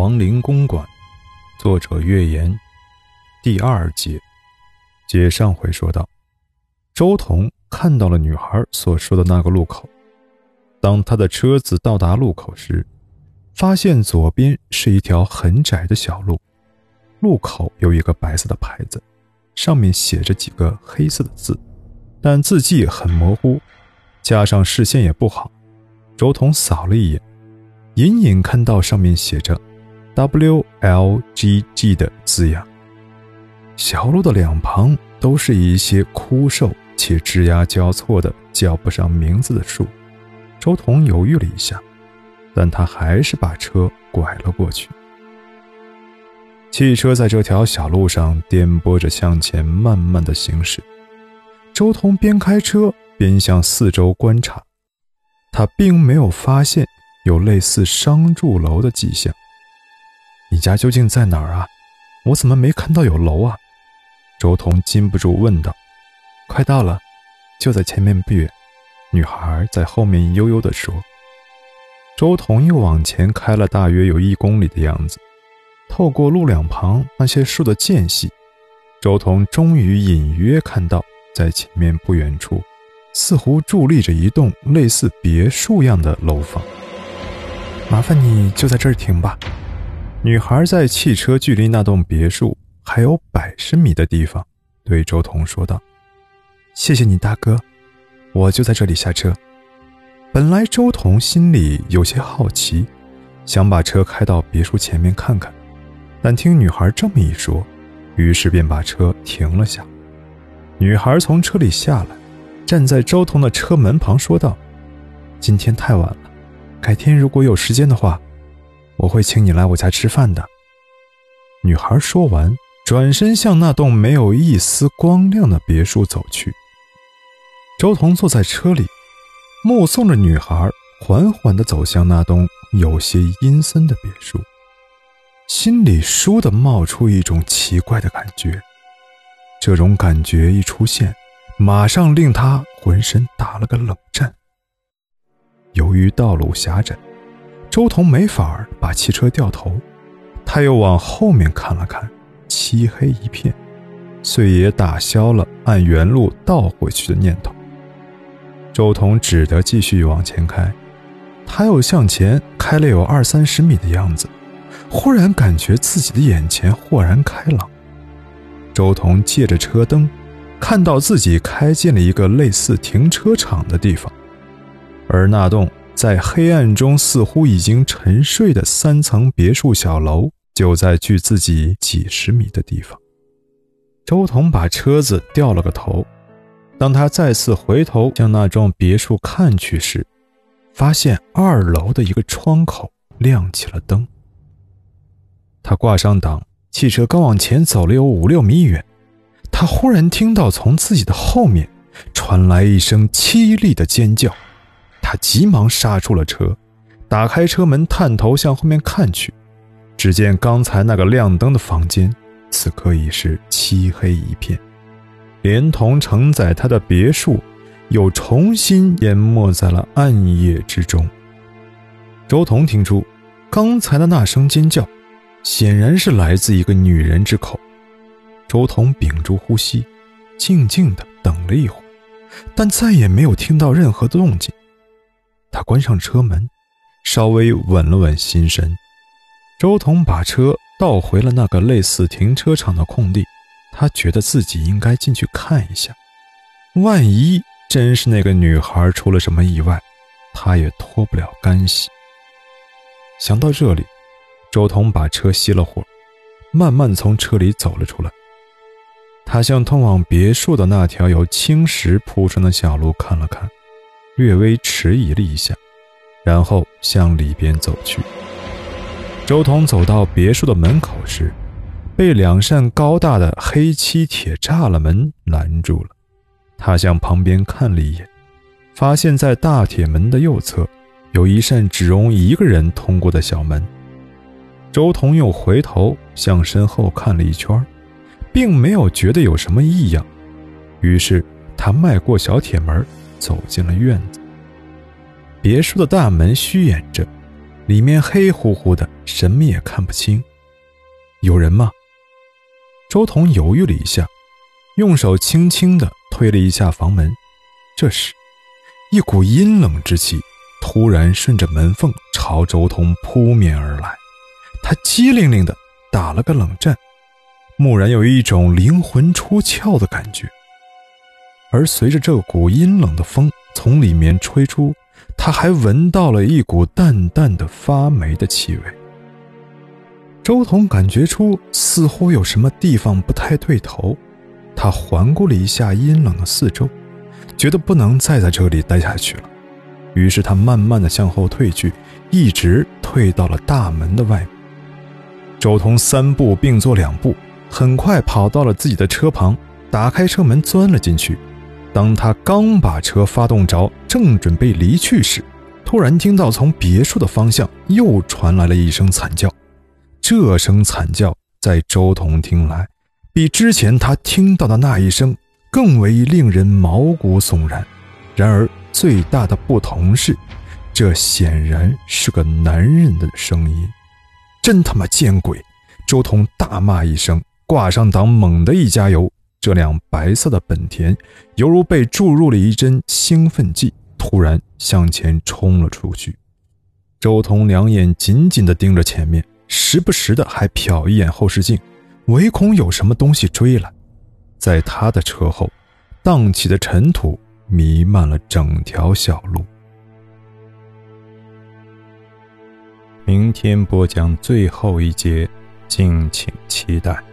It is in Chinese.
亡灵公馆，作者月言，第二节。接上回说到，周彤看到了女孩所说的那个路口。当他的车子到达路口时，发现左边是一条很窄的小路，路口有一个白色的牌子，上面写着几个黑色的字，但字迹很模糊，加上视线也不好，周彤扫了一眼，隐隐看到上面写着。WLGG 的字样。小路的两旁都是一些枯瘦且枝桠交错的叫不上名字的树。周彤犹豫了一下，但他还是把车拐了过去。汽车在这条小路上颠簸着向前，慢慢的行驶。周彤边开车边向四周观察，他并没有发现有类似商住楼的迹象。你家究竟在哪儿啊？我怎么没看到有楼啊？周彤禁不住问道。快到了，就在前面不远。女孩在后面悠悠地说。周彤又往前开了大约有一公里的样子，透过路两旁那些树的间隙，周彤终于隐约看到，在前面不远处，似乎伫立着一栋类似别墅样的楼房。麻烦你就在这儿停吧。女孩在汽车距离那栋别墅还有百十米的地方，对周彤说道：“谢谢你，大哥，我就在这里下车。”本来周彤心里有些好奇，想把车开到别墅前面看看，但听女孩这么一说，于是便把车停了下。女孩从车里下来，站在周彤的车门旁说道：“今天太晚了，改天如果有时间的话。”我会请你来我家吃饭的。女孩说完，转身向那栋没有一丝光亮的别墅走去。周彤坐在车里，目送着女孩缓缓地走向那栋有些阴森的别墅，心里倏地冒出一种奇怪的感觉。这种感觉一出现，马上令他浑身打了个冷战。由于道路狭窄。周彤没法把汽车掉头，他又往后面看了看，漆黑一片，遂也打消了按原路倒回去的念头。周彤只得继续往前开，他又向前开了有二三十米的样子，忽然感觉自己的眼前豁然开朗。周彤借着车灯，看到自己开进了一个类似停车场的地方，而那栋。在黑暗中似乎已经沉睡的三层别墅小楼，就在距自己几十米的地方。周彤把车子掉了个头，当他再次回头向那幢别墅看去时，发现二楼的一个窗口亮起了灯。他挂上档，汽车刚往前走了有五六米远，他忽然听到从自己的后面传来一声凄厉的尖叫。他急忙刹住了车，打开车门，探头向后面看去，只见刚才那个亮灯的房间，此刻已是漆黑一片，连同承载他的别墅，又重新淹没在了暗夜之中。周彤听出，刚才的那声尖叫，显然是来自一个女人之口。周彤屏住呼吸，静静的等了一会儿，但再也没有听到任何的动静。他关上车门，稍微稳了稳心神。周彤把车倒回了那个类似停车场的空地，他觉得自己应该进去看一下，万一真是那个女孩出了什么意外，他也脱不了干系。想到这里，周彤把车熄了火，慢慢从车里走了出来。他向通往别墅的那条由青石铺成的小路看了看。略微迟疑了一下，然后向里边走去。周彤走到别墅的门口时，被两扇高大的黑漆铁栅栏门拦住了。他向旁边看了一眼，发现在大铁门的右侧有一扇只容一个人通过的小门。周彤又回头向身后看了一圈，并没有觉得有什么异样，于是他迈过小铁门。走进了院子，别墅的大门虚掩着，里面黑乎乎的，什么也看不清。有人吗？周彤犹豫了一下，用手轻轻地推了一下房门。这时，一股阴冷之气突然顺着门缝朝周彤扑面而来，他机灵灵地打了个冷战，蓦然有一种灵魂出窍的感觉。而随着这股阴冷的风从里面吹出，他还闻到了一股淡淡的发霉的气味。周彤感觉出似乎有什么地方不太对头，他环顾了一下阴冷的四周，觉得不能再在这里待下去了，于是他慢慢的向后退去，一直退到了大门的外面。周彤三步并作两步，很快跑到了自己的车旁，打开车门钻了进去。当他刚把车发动着，正准备离去时，突然听到从别墅的方向又传来了一声惨叫。这声惨叫在周彤听来，比之前他听到的那一声更为令人毛骨悚然。然而最大的不同是，这显然是个男人的声音。真他妈见鬼！周彤大骂一声，挂上档，猛地一加油，这辆白色的本田犹如被注入了一针兴奋剂，突然向前冲了出去。周彤两眼紧紧地盯着前面。时不时的还瞟一眼后视镜，唯恐有什么东西追来。在他的车后，荡起的尘土弥漫了整条小路。明天播讲最后一节，敬请期待。